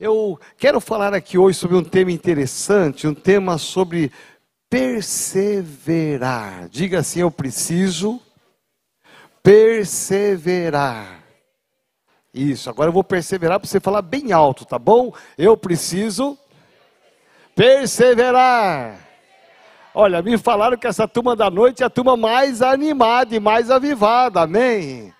Eu quero falar aqui hoje sobre um tema interessante, um tema sobre perseverar. Diga assim: eu preciso perseverar. Isso, agora eu vou perseverar para você falar bem alto, tá bom? Eu preciso perseverar. Olha, me falaram que essa turma da noite é a turma mais animada e mais avivada, amém?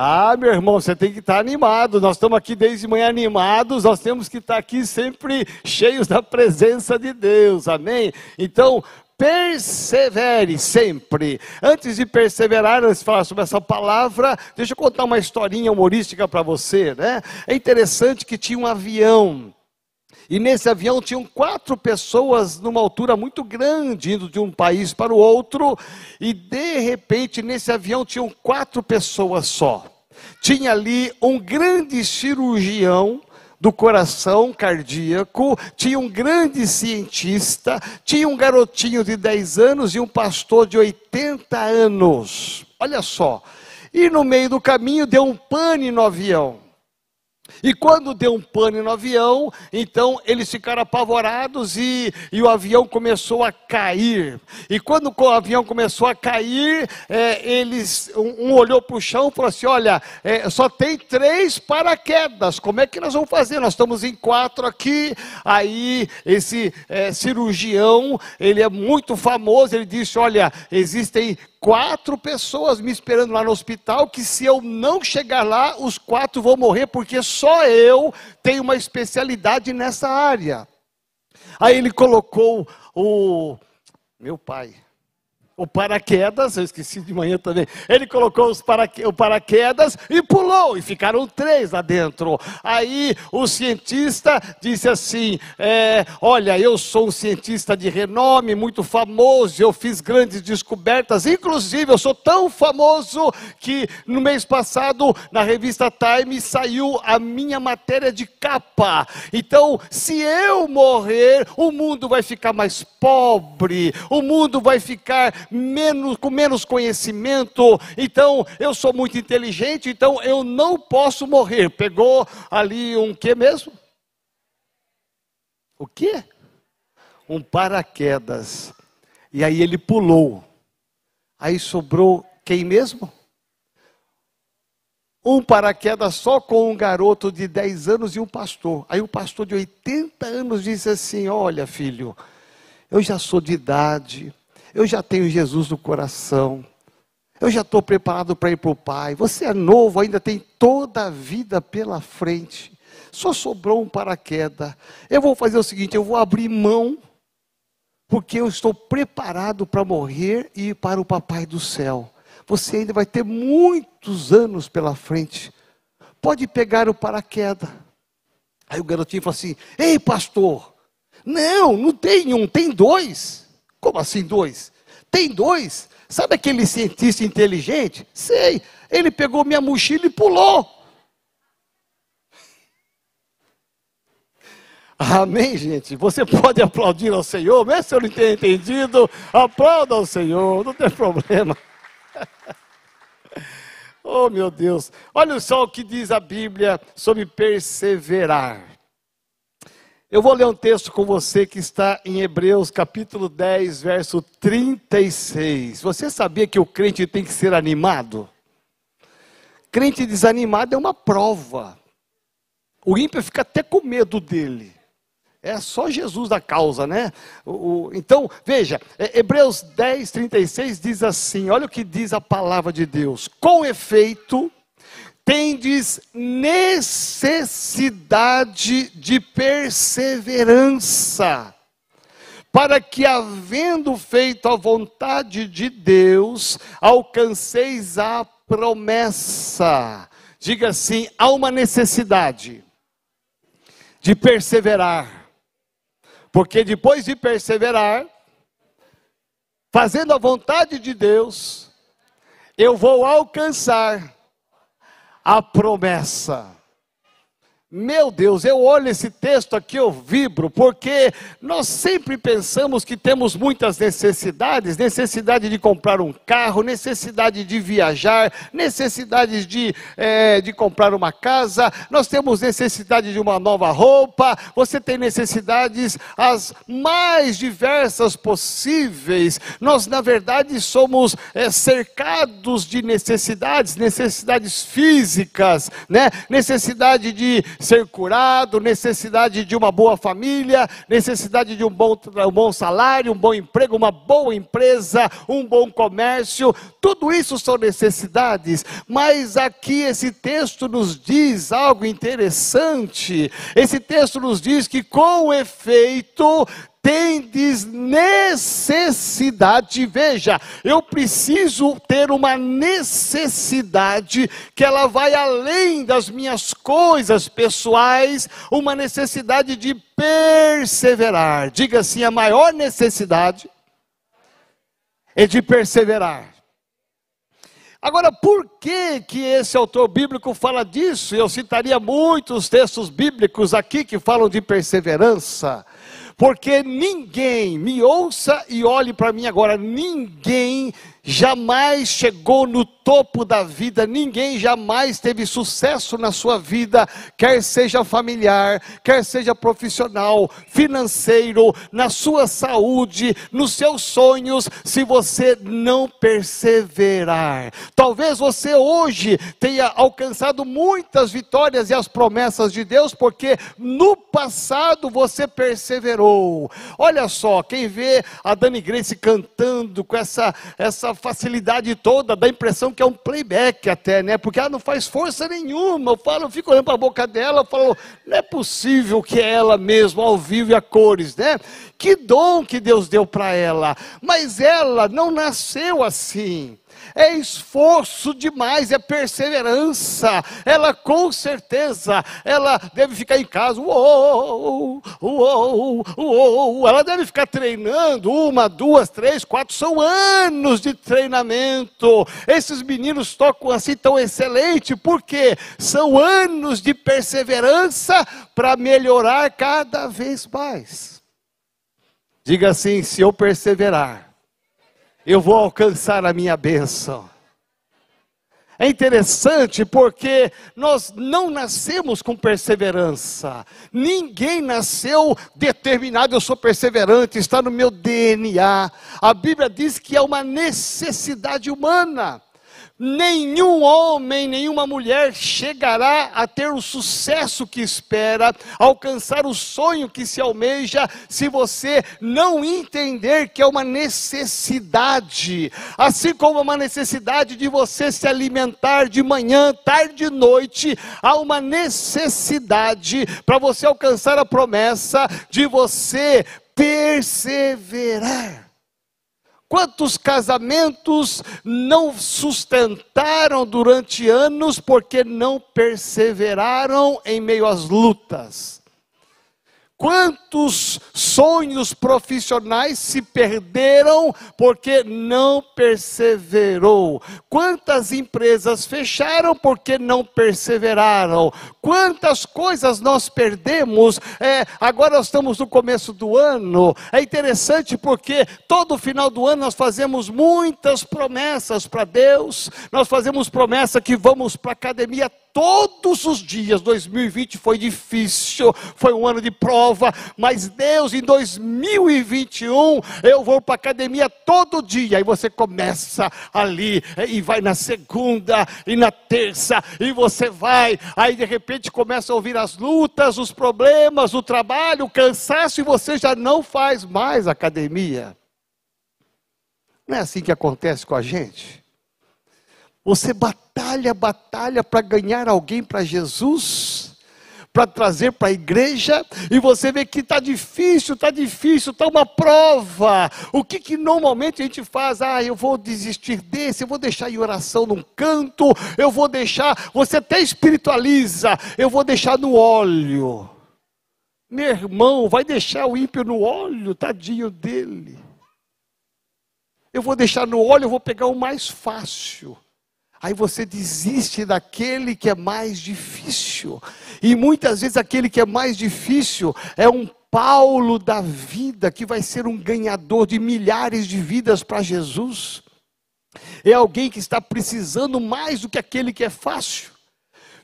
Ah, meu irmão, você tem que estar animado. Nós estamos aqui desde manhã animados, nós temos que estar aqui sempre cheios da presença de Deus, amém? Então, persevere sempre. Antes de perseverar, antes de falar sobre essa palavra, deixa eu contar uma historinha humorística para você, né? É interessante que tinha um avião e nesse avião tinham quatro pessoas numa altura muito grande, indo de um país para o outro, e de repente nesse avião tinham quatro pessoas só. Tinha ali um grande cirurgião do coração cardíaco, tinha um grande cientista, tinha um garotinho de 10 anos e um pastor de 80 anos. Olha só. E no meio do caminho deu um pane no avião. E quando deu um pane no avião, então eles ficaram apavorados e, e o avião começou a cair. E quando o avião começou a cair, é, eles um, um olhou para o chão e falou assim: Olha, é, só tem três paraquedas, como é que nós vamos fazer? Nós estamos em quatro aqui. Aí esse é, cirurgião, ele é muito famoso, ele disse: Olha, existem quatro pessoas me esperando lá no hospital, que se eu não chegar lá, os quatro vão morrer, porque só eu tenho uma especialidade nessa área. Aí ele colocou o meu pai, o paraquedas, eu esqueci de manhã também. Ele colocou os paraque, o paraquedas e pulou, e ficaram três lá dentro. Aí o cientista disse assim: é, Olha, eu sou um cientista de renome, muito famoso, eu fiz grandes descobertas, inclusive eu sou tão famoso que no mês passado, na revista Time, saiu a minha matéria de capa. Então, se eu morrer, o mundo vai ficar mais pobre, o mundo vai ficar menos, com menos conhecimento, então eu sou muito inteligente, então eu não posso morrer. Pegou ali um que mesmo? O que? Um paraquedas. E aí ele pulou. Aí sobrou quem mesmo? Um paraquedas só com um garoto de 10 anos e um pastor. Aí o pastor de 80 anos disse assim: Olha, filho, eu já sou de idade, eu já tenho Jesus no coração. Eu já estou preparado para ir para o Pai. Você é novo, ainda tem toda a vida pela frente. Só sobrou um paraquedas. Eu vou fazer o seguinte: eu vou abrir mão, porque eu estou preparado para morrer e ir para o Papai do céu. Você ainda vai ter muitos anos pela frente. Pode pegar o paraquedas. Aí o garotinho falou assim: Ei, pastor, não, não tem um, tem dois. Como assim dois? Tem dois. Sabe aquele cientista inteligente? Sei. Ele pegou minha mochila e pulou. Amém, gente? Você pode aplaudir ao Senhor, mesmo se eu não tenha entendido, aplauda ao Senhor, não tem problema. oh, meu Deus. Olha só o que diz a Bíblia sobre perseverar. Eu vou ler um texto com você que está em Hebreus capítulo 10, verso 36. Você sabia que o crente tem que ser animado? Crente desanimado é uma prova. O ímpio fica até com medo dele. É só Jesus da causa, né? O, o, então, veja, é, Hebreus 10, 36 diz assim: olha o que diz a palavra de Deus. Com efeito, tendes necessidade de perseverança, para que, havendo feito a vontade de Deus, alcanceis a promessa. Diga assim: há uma necessidade de perseverar, porque depois de perseverar, fazendo a vontade de Deus, eu vou alcançar a promessa. Meu Deus, eu olho esse texto aqui, eu vibro, porque nós sempre pensamos que temos muitas necessidades: necessidade de comprar um carro, necessidade de viajar, necessidade de, é, de comprar uma casa, nós temos necessidade de uma nova roupa, você tem necessidades as mais diversas possíveis. Nós, na verdade, somos é, cercados de necessidades, necessidades físicas, né? necessidade de ser curado, necessidade de uma boa família, necessidade de um bom, um bom salário, um bom emprego, uma boa empresa, um bom comércio. Tudo isso são necessidades, mas aqui esse texto nos diz algo interessante. Esse texto nos diz que com efeito tendes necessidade. Veja, eu preciso ter uma necessidade que ela vai além das minhas coisas pessoais, uma necessidade de perseverar. Diga assim: a maior necessidade é de perseverar. Agora, por que que esse autor bíblico fala disso? Eu citaria muitos textos bíblicos aqui que falam de perseverança. Porque ninguém, me ouça e olhe para mim agora, ninguém jamais chegou no topo da vida, ninguém jamais teve sucesso na sua vida, quer seja familiar, quer seja profissional, financeiro, na sua saúde, nos seus sonhos, se você não perseverar. Talvez você hoje tenha alcançado muitas vitórias e as promessas de Deus, porque no passado você perseverou. Olha só, quem vê a Dani Grace cantando com essa, essa facilidade toda, dá a impressão que é um playback até, né? Porque ela não faz força nenhuma. Eu falo, eu fico olhando para a boca dela, eu falo, não é possível que é ela mesma, ao vivo e a cores, né? Que dom que Deus deu para ela. Mas ela não nasceu assim é esforço demais, é perseverança. Ela com certeza, ela deve ficar em casa, uou, uou, uou, ela deve ficar treinando uma, duas, três, quatro, são anos de treinamento. Esses meninos tocam assim tão excelente, porque são anos de perseverança para melhorar cada vez mais. Diga assim: se eu perseverar, eu vou alcançar a minha bênção. É interessante porque nós não nascemos com perseverança. Ninguém nasceu determinado, eu sou perseverante, está no meu DNA. A Bíblia diz que é uma necessidade humana. Nenhum homem, nenhuma mulher chegará a ter o sucesso que espera, alcançar o sonho que se almeja, se você não entender que é uma necessidade, assim como uma necessidade de você se alimentar de manhã, tarde e noite, há uma necessidade para você alcançar a promessa de você perseverar. Quantos casamentos não sustentaram durante anos porque não perseveraram em meio às lutas? Quantos sonhos profissionais se perderam porque não perseverou? Quantas empresas fecharam porque não perseveraram? Quantas coisas nós perdemos? É, agora nós estamos no começo do ano. É interessante porque todo final do ano nós fazemos muitas promessas para Deus. Nós fazemos promessa que vamos para a academia todos os dias. 2020 foi difícil, foi um ano de prova, mas Deus em 2021 eu vou para a academia todo dia. E você começa ali e vai na segunda e na terça e você vai, aí de repente começa a ouvir as lutas, os problemas, o trabalho, o cansaço e você já não faz mais academia. Não é assim que acontece com a gente? Você batalha, batalha para ganhar alguém para Jesus, para trazer para a igreja, e você vê que está difícil, está difícil, está uma prova. O que, que normalmente a gente faz? Ah, eu vou desistir desse, eu vou deixar em oração num canto, eu vou deixar, você até espiritualiza, eu vou deixar no óleo. Meu irmão, vai deixar o ímpio no óleo, tadinho dele. Eu vou deixar no óleo, eu vou pegar o mais fácil. Aí você desiste daquele que é mais difícil. E muitas vezes aquele que é mais difícil é um Paulo da vida que vai ser um ganhador de milhares de vidas para Jesus. É alguém que está precisando mais do que aquele que é fácil.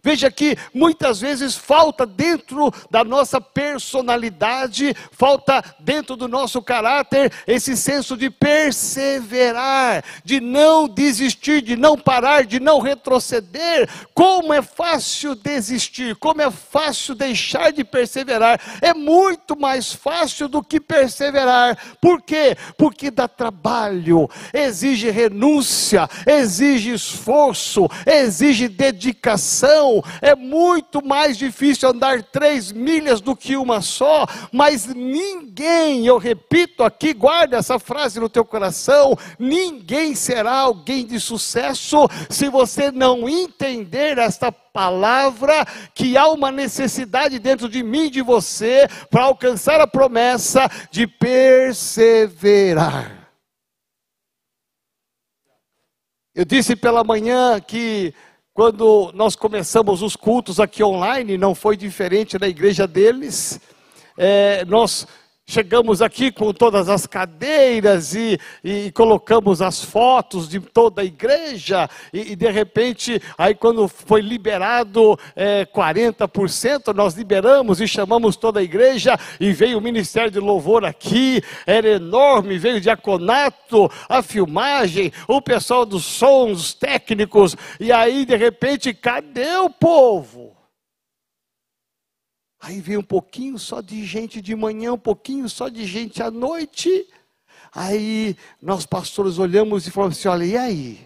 Veja que muitas vezes falta dentro da nossa personalidade, falta dentro do nosso caráter esse senso de perseverar, de não desistir, de não parar, de não retroceder. Como é fácil desistir, como é fácil deixar de perseverar. É muito mais fácil do que perseverar. Por quê? Porque dá trabalho, exige renúncia, exige esforço, exige dedicação é muito mais difícil andar três milhas do que uma só, mas ninguém, eu repito aqui, guarda essa frase no teu coração: ninguém será alguém de sucesso se você não entender esta palavra que há uma necessidade dentro de mim e de você para alcançar a promessa de perseverar. Eu disse pela manhã que quando nós começamos os cultos aqui online, não foi diferente da igreja deles. É, nós Chegamos aqui com todas as cadeiras e, e, colocamos as fotos de toda a igreja, e, e de repente, aí quando foi liberado é, 40%, nós liberamos e chamamos toda a igreja, e veio o Ministério de Louvor aqui, era enorme, veio o diaconato, a filmagem, o pessoal dos sons técnicos, e aí de repente, cadê o povo? Aí veio um pouquinho só de gente de manhã, um pouquinho só de gente à noite. Aí nós pastores olhamos e falamos assim: olha, e aí?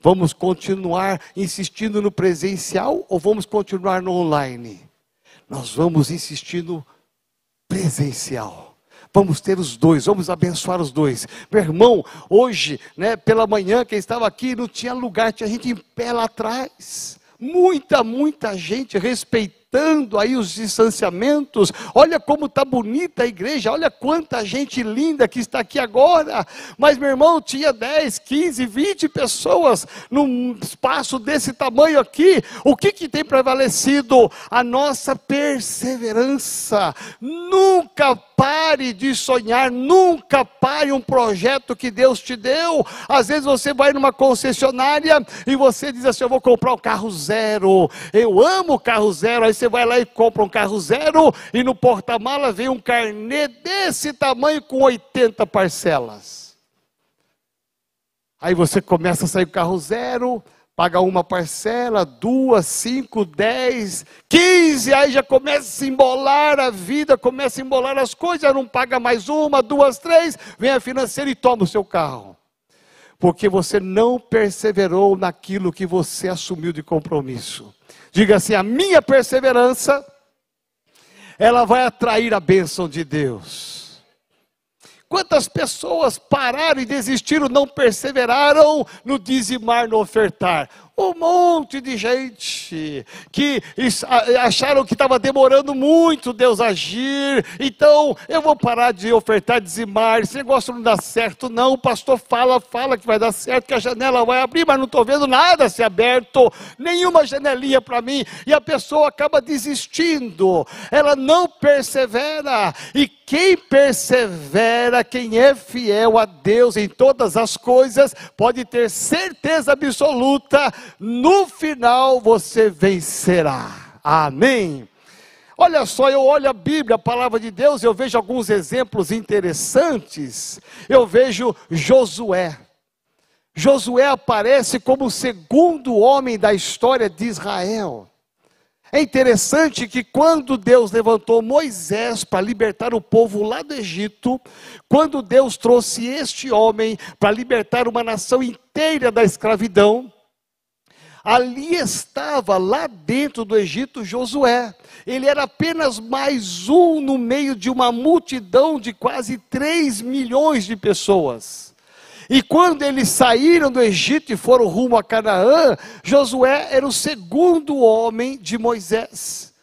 Vamos continuar insistindo no presencial ou vamos continuar no online? Nós vamos insistir no presencial. Vamos ter os dois, vamos abençoar os dois. Meu irmão, hoje, né, pela manhã, quem estava aqui não tinha lugar, tinha gente em pé lá atrás. Muita, muita gente respeitando respeitando aí os distanciamentos. Olha como está bonita a igreja, olha quanta gente linda que está aqui agora. Mas, meu irmão, tinha 10, 15, 20 pessoas num espaço desse tamanho aqui. O que, que tem prevalecido? A nossa perseverança. Nunca pare de sonhar, nunca pare um projeto que Deus te deu. Às vezes você vai numa concessionária e você diz assim: Eu vou comprar um carro zero, eu amo carro zero. Aí você vai lá e compra um carro zero e no porta-mala vem um carnê desse tamanho com 80 parcelas. Aí você começa a sair o carro zero, paga uma parcela, duas, cinco, dez, quinze, aí já começa a se embolar a vida, começa a embolar as coisas, não paga mais uma, duas, três, vem a financeira e toma o seu carro. Porque você não perseverou naquilo que você assumiu de compromisso. Diga assim: a minha perseverança, ela vai atrair a bênção de Deus. Quantas pessoas pararam e desistiram, não perseveraram no dizimar, no ofertar? Um monte de gente que acharam que estava demorando muito Deus agir, então eu vou parar de ofertar, dizimar, esse negócio não dá certo, não. O pastor fala, fala que vai dar certo, que a janela vai abrir, mas não estou vendo nada se aberto, nenhuma janelinha para mim, e a pessoa acaba desistindo, ela não persevera, e quem persevera, quem é fiel a Deus em todas as coisas, pode ter certeza absoluta no final você vencerá. Amém. Olha só, eu olho a Bíblia, a palavra de Deus, eu vejo alguns exemplos interessantes. Eu vejo Josué. Josué aparece como o segundo homem da história de Israel. É interessante que quando Deus levantou Moisés para libertar o povo lá do Egito, quando Deus trouxe este homem para libertar uma nação inteira da escravidão, Ali estava, lá dentro do Egito, Josué. Ele era apenas mais um no meio de uma multidão de quase 3 milhões de pessoas. E quando eles saíram do Egito e foram rumo a Canaã, Josué era o segundo homem de Moisés.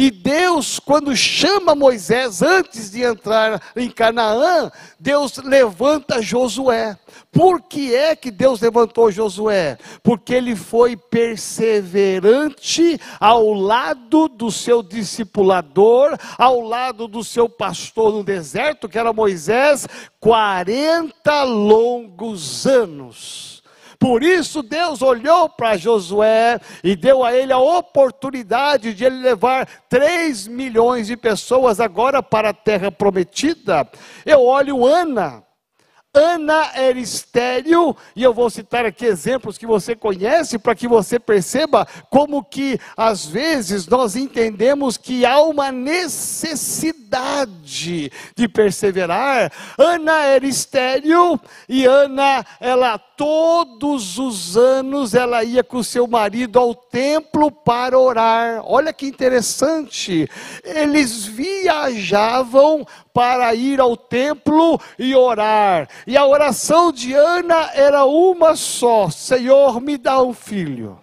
E Deus, quando chama Moisés antes de entrar em Canaã, Deus levanta Josué. Por que é que Deus levantou Josué? Porque ele foi perseverante ao lado do seu discipulador, ao lado do seu pastor no deserto, que era Moisés, 40 longos anos. Por isso Deus olhou para Josué e deu a ele a oportunidade de ele levar 3 milhões de pessoas agora para a terra prometida. Eu olho Ana, Ana era estéril, e eu vou citar aqui exemplos que você conhece para que você perceba como que às vezes nós entendemos que há uma necessidade de perseverar. Ana era estéril e Ana, ela todos os anos ela ia com seu marido ao templo para orar. Olha que interessante. Eles viajavam para ir ao templo e orar. E a oração de Ana era uma só: Senhor, me dá um filho.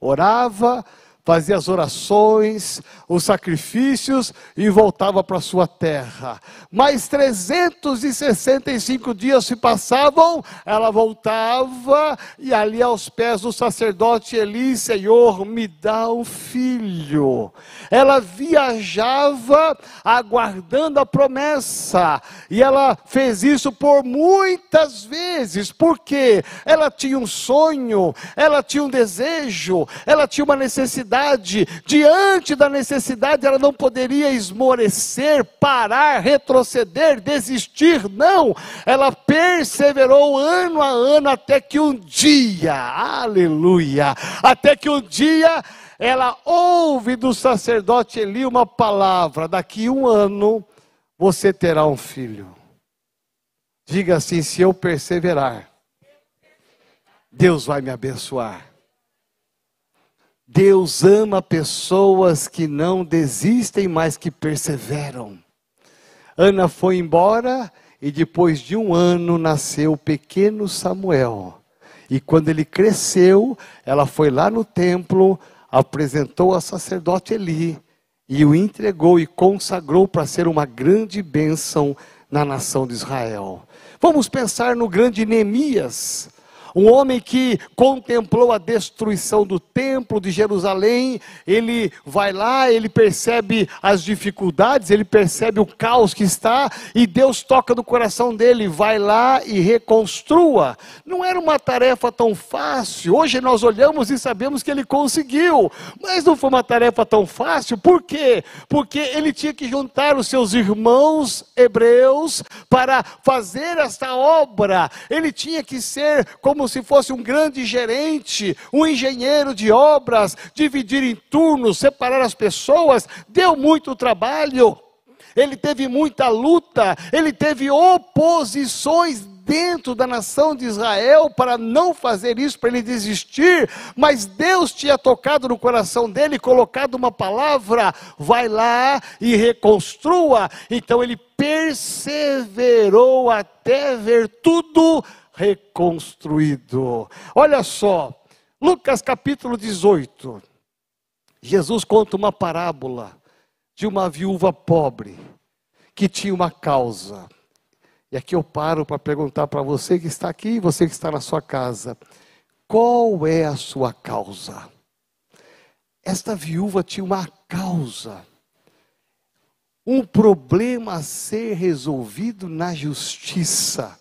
Orava, fazia as orações, os sacrifícios e voltava para sua terra. Mais 365 dias se passavam, ela voltava e ali aos pés do sacerdote Eli, Senhor, me dá um filho. Ela viajava aguardando a promessa e ela fez isso por muitas vezes, porque ela tinha um sonho, ela tinha um desejo, ela tinha uma necessidade necessidade, diante da necessidade, ela não poderia esmorecer, parar, retroceder, desistir, não. Ela perseverou ano a ano até que um dia, aleluia, até que um dia ela ouve do sacerdote Eli uma palavra: daqui um ano você terá um filho. Diga assim: se eu perseverar, Deus vai me abençoar. Deus ama pessoas que não desistem, mas que perseveram. Ana foi embora e depois de um ano nasceu o pequeno Samuel. E quando ele cresceu, ela foi lá no templo, apresentou ao sacerdote Eli e o entregou e consagrou para ser uma grande bênção na nação de Israel. Vamos pensar no grande Neemias. Um homem que contemplou a destruição do templo de Jerusalém, ele vai lá, ele percebe as dificuldades, ele percebe o caos que está, e Deus toca no coração dele, vai lá e reconstrua. Não era uma tarefa tão fácil, hoje nós olhamos e sabemos que ele conseguiu, mas não foi uma tarefa tão fácil, por quê? Porque ele tinha que juntar os seus irmãos hebreus para fazer esta obra, ele tinha que ser como como se fosse um grande gerente, um engenheiro de obras, dividir em turnos, separar as pessoas, deu muito trabalho. Ele teve muita luta, ele teve oposições dentro da nação de Israel para não fazer isso, para ele desistir, mas Deus tinha tocado no coração dele, colocado uma palavra: vai lá e reconstrua. Então ele perseverou até ver tudo reconstruído. Olha só, Lucas capítulo 18. Jesus conta uma parábola de uma viúva pobre que tinha uma causa. E aqui eu paro para perguntar para você que está aqui você que está na sua casa: qual é a sua causa? Esta viúva tinha uma causa, um problema a ser resolvido na justiça.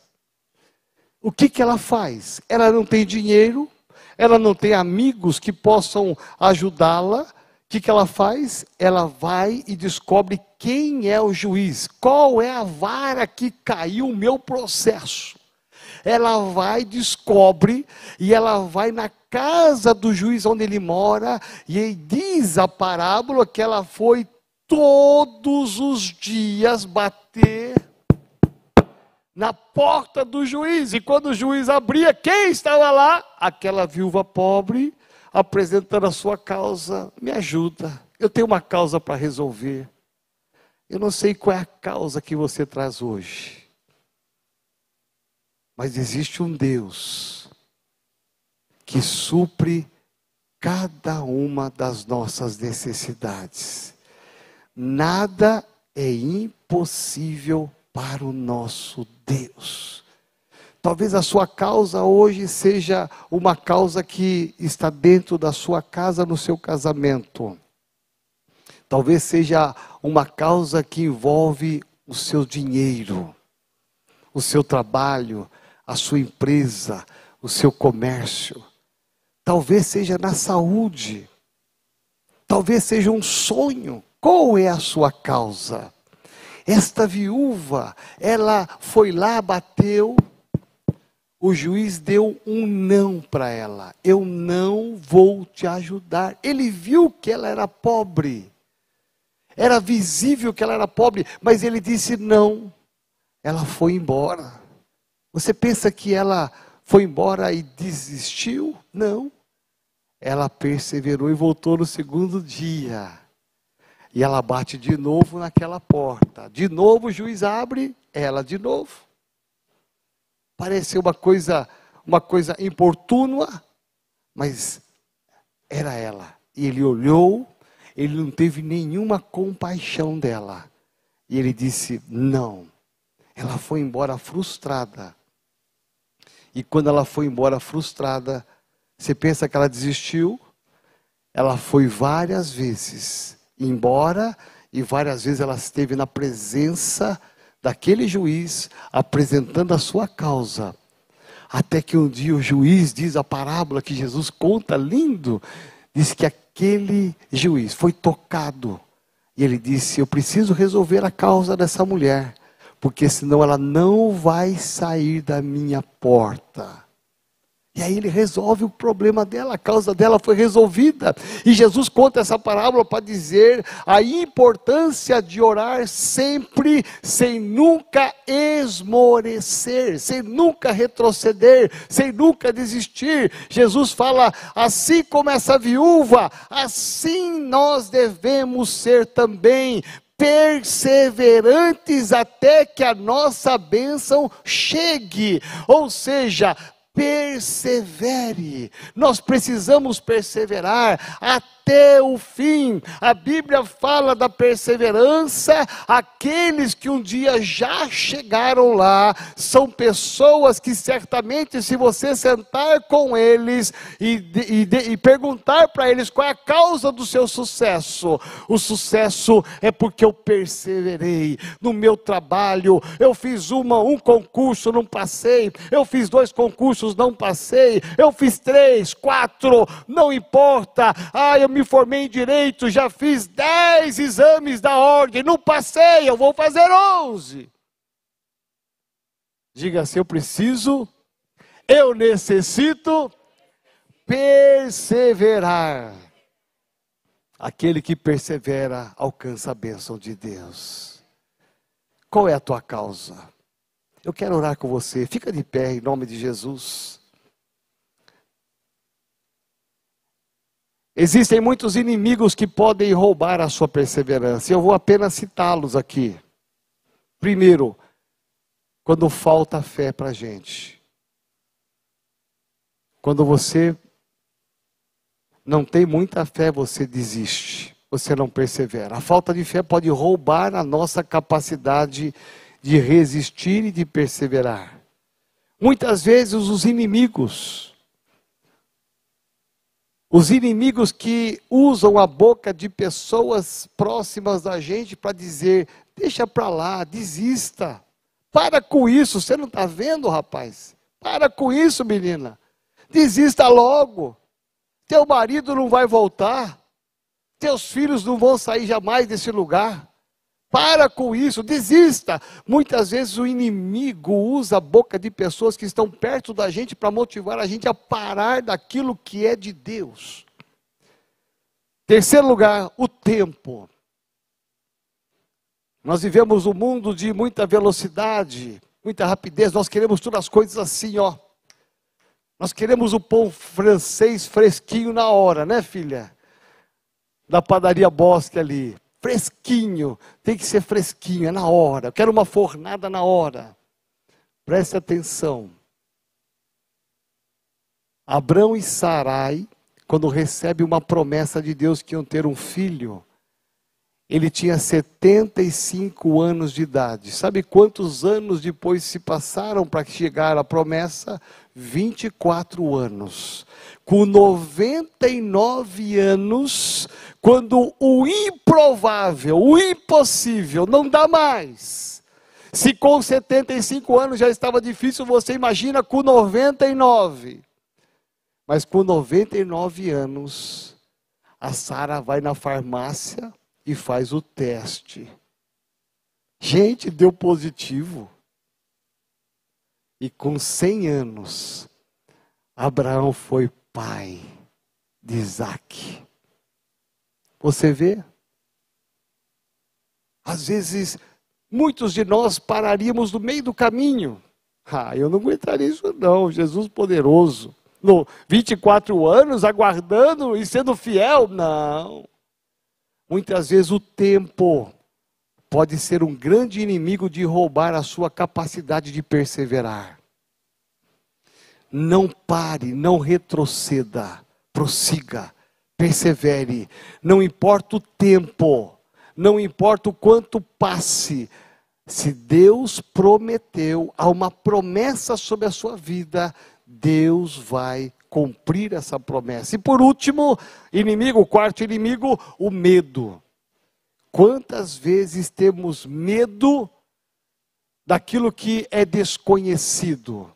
O que, que ela faz? Ela não tem dinheiro, ela não tem amigos que possam ajudá-la. O que, que ela faz? Ela vai e descobre quem é o juiz, qual é a vara que caiu o meu processo. Ela vai, descobre, e ela vai na casa do juiz onde ele mora, e diz a parábola que ela foi todos os dias bater na porta do juiz. E quando o juiz abria, quem estava lá? Aquela viúva pobre, apresentando a sua causa. Me ajuda, eu tenho uma causa para resolver. Eu não sei qual é a causa que você traz hoje. Mas existe um Deus que supre cada uma das nossas necessidades. Nada é impossível para o nosso Deus. Talvez a sua causa hoje seja uma causa que está dentro da sua casa, no seu casamento. Talvez seja uma causa que envolve o seu dinheiro, o seu trabalho, a sua empresa, o seu comércio. Talvez seja na saúde. Talvez seja um sonho. Qual é a sua causa? Esta viúva, ela foi lá, bateu, o juiz deu um não para ela. Eu não vou te ajudar. Ele viu que ela era pobre. Era visível que ela era pobre, mas ele disse não. Ela foi embora. Você pensa que ela foi embora e desistiu? Não. Ela perseverou e voltou no segundo dia. E ela bate de novo naquela porta. De novo o juiz abre, ela de novo. Pareceu uma coisa, uma coisa importuna, mas era ela. E ele olhou, ele não teve nenhuma compaixão dela. E ele disse: "Não". Ela foi embora frustrada. E quando ela foi embora frustrada, você pensa que ela desistiu? Ela foi várias vezes embora e várias vezes ela esteve na presença daquele juiz apresentando a sua causa. Até que um dia o juiz diz a parábola que Jesus conta lindo, diz que aquele juiz foi tocado e ele disse: "Eu preciso resolver a causa dessa mulher, porque senão ela não vai sair da minha porta." E aí ele resolve o problema dela, a causa dela foi resolvida. E Jesus conta essa parábola para dizer a importância de orar sempre, sem nunca esmorecer, sem nunca retroceder, sem nunca desistir. Jesus fala: assim como essa viúva, assim nós devemos ser também perseverantes até que a nossa bênção chegue. Ou seja, persevere. Nós precisamos perseverar até o fim. A Bíblia fala da perseverança. Aqueles que um dia já chegaram lá são pessoas que certamente, se você sentar com eles e, e, e perguntar para eles qual é a causa do seu sucesso, o sucesso é porque eu perseverei no meu trabalho. Eu fiz uma, um concurso, não passei. Eu fiz dois concursos cursos, não passei. Eu fiz três, quatro, não importa. Ah, eu me formei em direito, já fiz dez exames da ordem, não passei, eu vou fazer onze. Diga assim: eu preciso, eu necessito perseverar. Aquele que persevera alcança a bênção de Deus. Qual é a tua causa? Eu quero orar com você. Fica de pé em nome de Jesus. Existem muitos inimigos que podem roubar a sua perseverança. Eu vou apenas citá-los aqui. Primeiro, quando falta fé para a gente. Quando você não tem muita fé, você desiste. Você não persevera. A falta de fé pode roubar a nossa capacidade de de resistir e de perseverar. Muitas vezes os inimigos, os inimigos que usam a boca de pessoas próximas da gente para dizer: deixa para lá, desista, para com isso, você não está vendo, rapaz? Para com isso, menina, desista logo. Teu marido não vai voltar, teus filhos não vão sair jamais desse lugar. Para com isso, desista. Muitas vezes o inimigo usa a boca de pessoas que estão perto da gente para motivar a gente a parar daquilo que é de Deus. Terceiro lugar, o tempo. Nós vivemos um mundo de muita velocidade, muita rapidez, nós queremos todas as coisas assim, ó. Nós queremos o pão francês fresquinho na hora, né, filha? Da padaria Bosque ali fresquinho, tem que ser fresquinho, é na hora. Eu quero uma fornada na hora. Preste atenção. Abrão e Sarai quando recebe uma promessa de Deus que iam ter um filho, ele tinha 75 anos de idade. Sabe quantos anos depois se passaram para chegar à promessa? 24 anos. Com 99 anos, quando o improvável, o impossível não dá mais. Se com 75 anos já estava difícil, você imagina com 99. Mas com 99 anos, a Sara vai na farmácia e faz o teste. Gente, deu positivo. E com 100 anos, Abraão foi pai de Isaac. Você vê? Às vezes, muitos de nós pararíamos no meio do caminho. Ah, eu não aguentaria isso não, Jesus poderoso. No 24 anos, aguardando e sendo fiel, não. Muitas vezes o tempo pode ser um grande inimigo de roubar a sua capacidade de perseverar. Não pare, não retroceda, prossiga, persevere. Não importa o tempo, não importa o quanto passe, se Deus prometeu, há uma promessa sobre a sua vida, Deus vai cumprir essa promessa. E por último, inimigo, quarto inimigo, o medo. Quantas vezes temos medo daquilo que é desconhecido?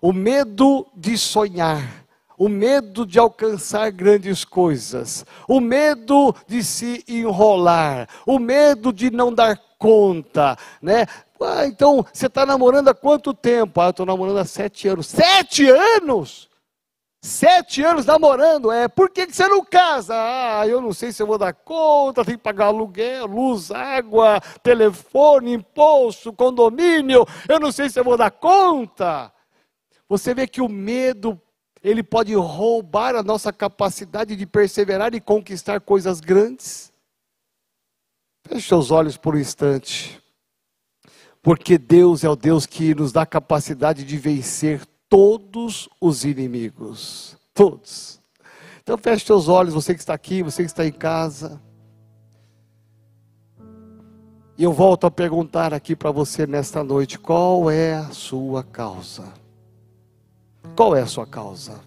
O medo de sonhar, o medo de alcançar grandes coisas, o medo de se enrolar, o medo de não dar conta, né? Ah, então, você está namorando há quanto tempo? Ah, eu estou namorando há sete anos. Sete anos? Sete anos namorando, é, por que, que você não casa? Ah, eu não sei se eu vou dar conta, tem que pagar aluguel, luz, água, telefone, imposto, condomínio, eu não sei se eu vou dar conta. Você vê que o medo, ele pode roubar a nossa capacidade de perseverar e conquistar coisas grandes. Feche seus olhos por um instante. Porque Deus é o Deus que nos dá capacidade de vencer todos os inimigos. Todos. Então feche seus olhos, você que está aqui, você que está em casa. E eu volto a perguntar aqui para você nesta noite: qual é a sua causa? Qual é a sua causa?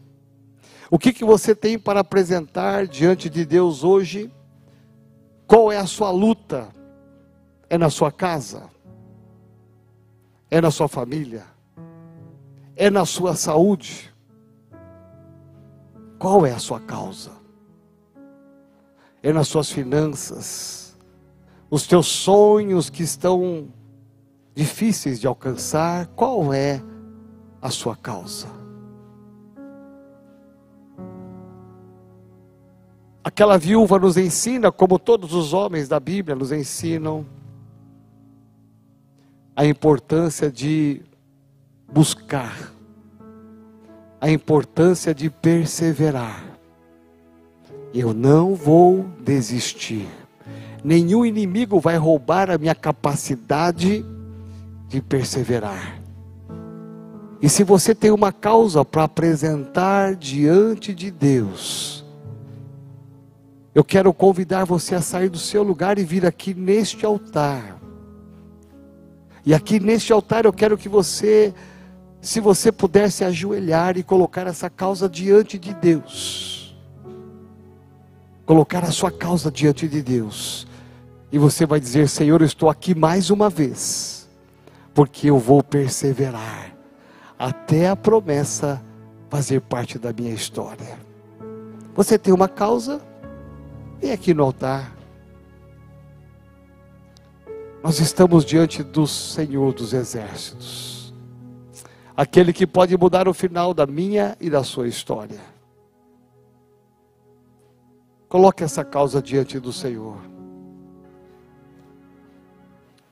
O que, que você tem para apresentar diante de Deus hoje? Qual é a sua luta? É na sua casa? É na sua família? É na sua saúde? Qual é a sua causa? É nas suas finanças? Os teus sonhos que estão difíceis de alcançar? Qual é a sua causa? Aquela viúva nos ensina, como todos os homens da Bíblia nos ensinam, a importância de buscar, a importância de perseverar. Eu não vou desistir. Nenhum inimigo vai roubar a minha capacidade de perseverar. E se você tem uma causa para apresentar diante de Deus, eu quero convidar você a sair do seu lugar e vir aqui neste altar. E aqui neste altar eu quero que você se você pudesse ajoelhar e colocar essa causa diante de Deus, colocar a sua causa diante de Deus, e você vai dizer: Senhor, eu estou aqui mais uma vez, porque eu vou perseverar até a promessa fazer parte da minha história. Você tem uma causa? Vem aqui no altar. Nós estamos diante do Senhor dos Exércitos aquele que pode mudar o final da minha e da sua história. Coloque essa causa diante do Senhor.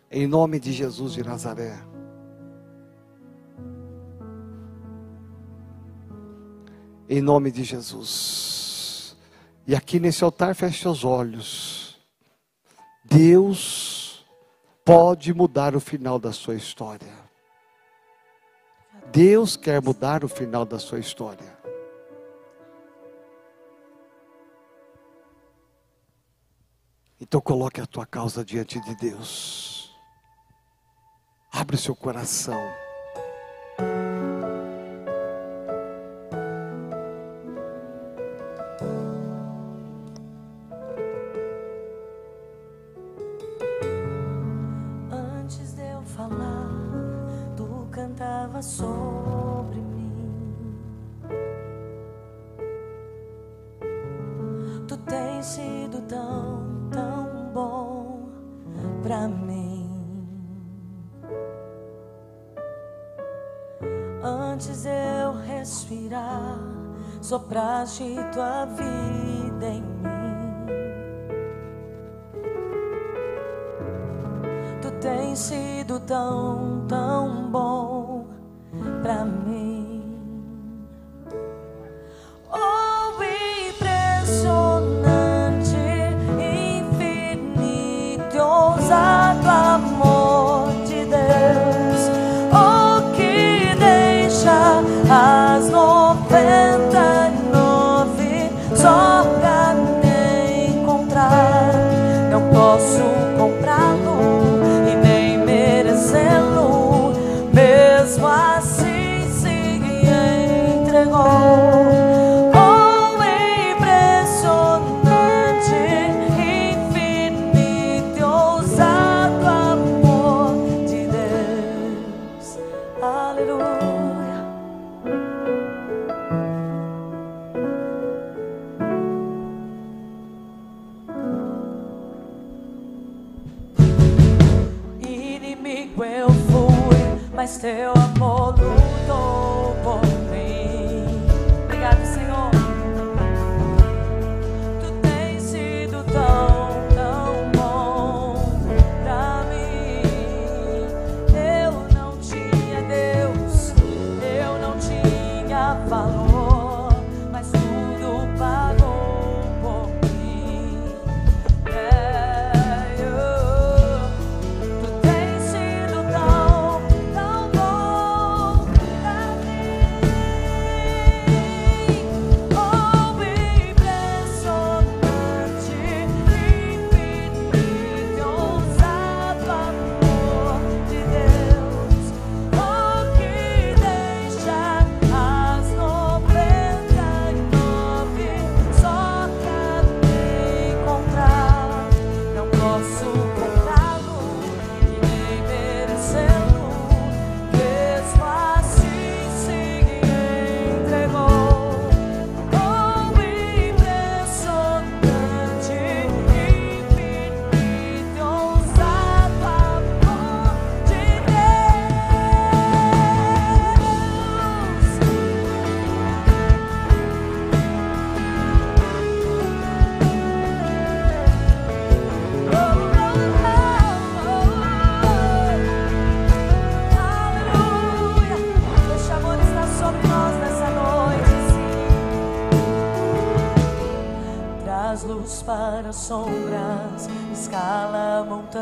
Em nome de Jesus de Nazaré. Em nome de Jesus. E aqui nesse altar, feche seus olhos. Deus pode mudar o final da sua história. Deus quer mudar o final da sua história. Então coloque a tua causa diante de Deus. Abre o seu coração. cantava sobre mim. Tu tens sido tão, tão bom pra mim. Antes eu respirar, sopraste tua vida em mim. Tu tens sido tão, tão bom trampa. Aleluia. Inimigo eu fui, mas teu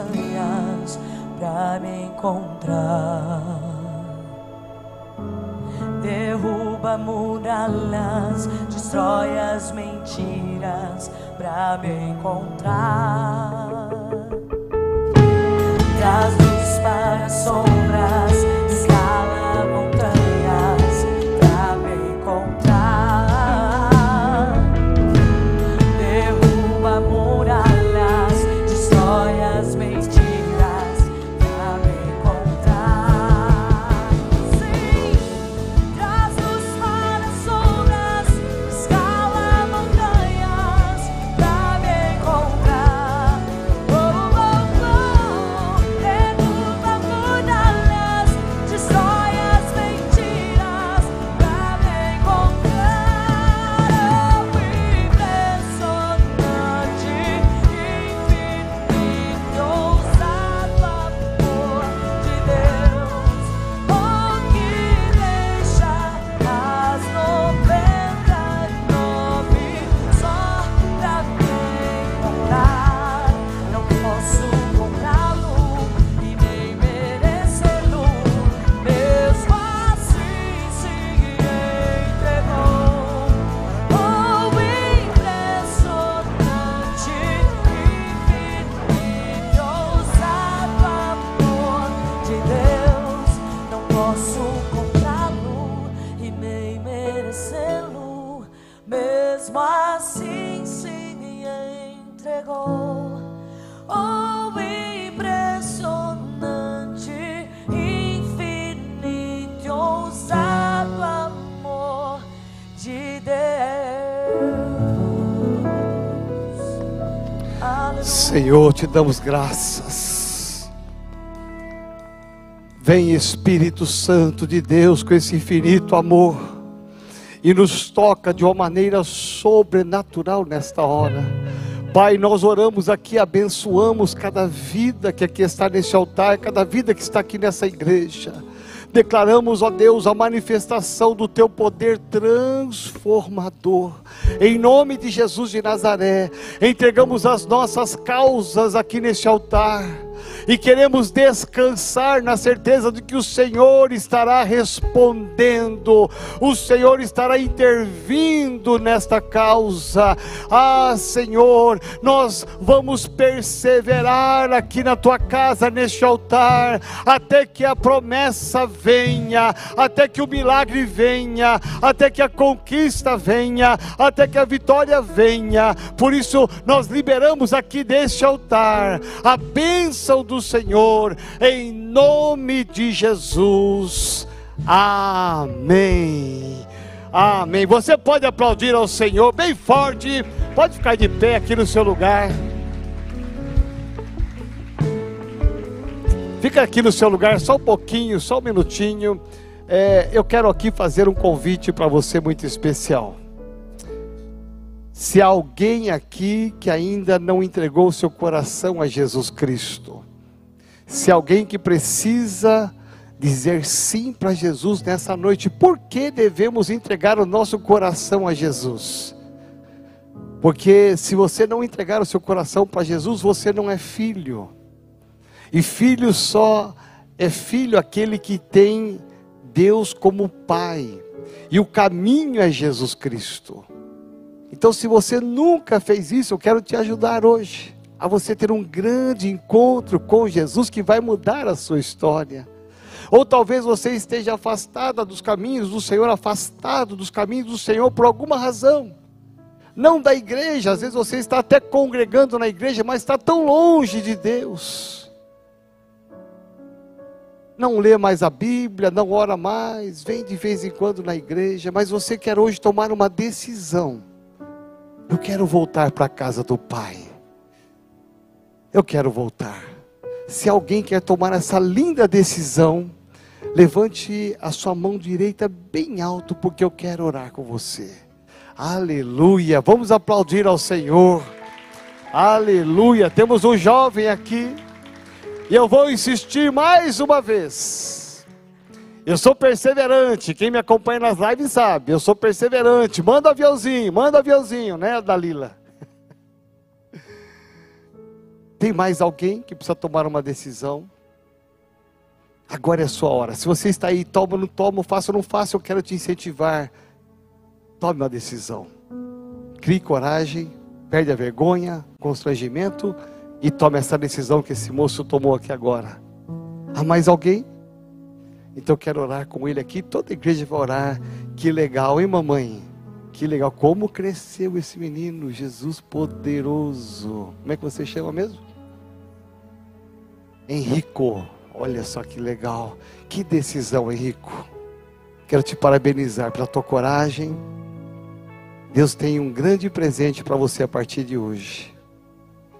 montanhas para me encontrar. Derruba muralhas, destrói as mentiras para me encontrar. Traz luz para a sombra. Senhor, te damos graças. Vem Espírito Santo de Deus com esse infinito amor e nos toca de uma maneira sobrenatural nesta hora. Pai, nós oramos aqui, abençoamos cada vida que aqui está nesse altar, cada vida que está aqui nessa igreja. Declaramos, ó Deus, a manifestação do teu poder transformador. Em nome de Jesus de Nazaré, entregamos as nossas causas aqui neste altar e queremos descansar na certeza de que o Senhor estará respondendo, o Senhor estará intervindo nesta causa. Ah, Senhor, nós vamos perseverar aqui na tua casa, neste altar, até que a promessa venha, até que o milagre venha, até que a conquista venha, até que a vitória venha. Por isso, nós liberamos aqui deste altar a bênção do Senhor, em nome de Jesus. Amém. Amém. Você pode aplaudir ao Senhor bem forte. Pode ficar de pé aqui no seu lugar. Fica aqui no seu lugar só um pouquinho, só um minutinho. É, eu quero aqui fazer um convite para você muito especial. Se alguém aqui que ainda não entregou o seu coração a Jesus Cristo, se alguém que precisa dizer sim para Jesus nessa noite, por que devemos entregar o nosso coração a Jesus? Porque se você não entregar o seu coração para Jesus, você não é filho. E filho só é filho aquele que tem Deus como Pai. E o caminho é Jesus Cristo. Então, se você nunca fez isso, eu quero te ajudar hoje a você ter um grande encontro com Jesus que vai mudar a sua história. Ou talvez você esteja afastada dos caminhos do Senhor, afastado dos caminhos do Senhor por alguma razão. Não da igreja, às vezes você está até congregando na igreja, mas está tão longe de Deus. Não lê mais a Bíblia, não ora mais, vem de vez em quando na igreja, mas você quer hoje tomar uma decisão. Eu quero voltar para a casa do Pai. Eu quero voltar. Se alguém quer tomar essa linda decisão, levante a sua mão direita bem alto, porque eu quero orar com você. Aleluia! Vamos aplaudir ao Senhor. Aleluia! Temos um jovem aqui. E eu vou insistir mais uma vez. Eu sou perseverante. Quem me acompanha nas lives sabe. Eu sou perseverante. Manda aviãozinho, manda aviãozinho, né, Dalila? Tem mais alguém que precisa tomar uma decisão? Agora é a sua hora. Se você está aí, toma, não toma, faça ou não faça, eu quero te incentivar. Tome uma decisão. Crie coragem, perde a vergonha, constrangimento e tome essa decisão que esse moço tomou aqui agora. Há mais alguém? Então eu quero orar com ele aqui. Toda a igreja vai orar. Que legal, hein, mamãe? Que legal. Como cresceu esse menino, Jesus poderoso. Como é que você chama mesmo? Henrico, olha só que legal, que decisão, Henrico. Quero te parabenizar pela tua coragem. Deus tem um grande presente para você a partir de hoje.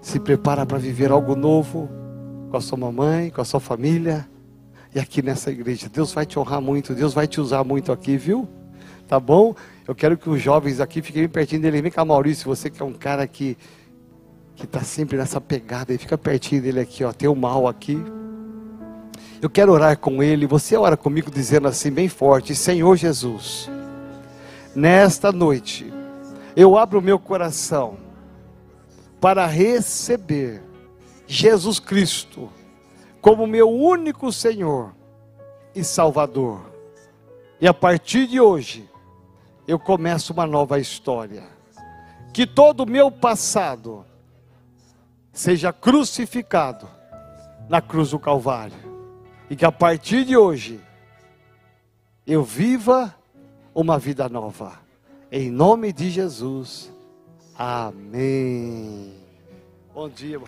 Se prepara para viver algo novo com a sua mamãe, com a sua família e aqui nessa igreja. Deus vai te honrar muito, Deus vai te usar muito aqui, viu? Tá bom? Eu quero que os jovens aqui fiquem pertinho dele. Vem cá, Maurício, você que é um cara que que está sempre nessa pegada, e fica pertinho dele aqui, ó, tem o mal aqui. Eu quero orar com ele, você ora comigo dizendo assim bem forte: Senhor Jesus, nesta noite eu abro meu coração para receber Jesus Cristo como meu único Senhor e Salvador. E a partir de hoje, eu começo uma nova história. Que todo o meu passado seja crucificado na cruz do Calvário. E que a partir de hoje eu viva uma vida nova. Em nome de Jesus. Amém. Bom dia.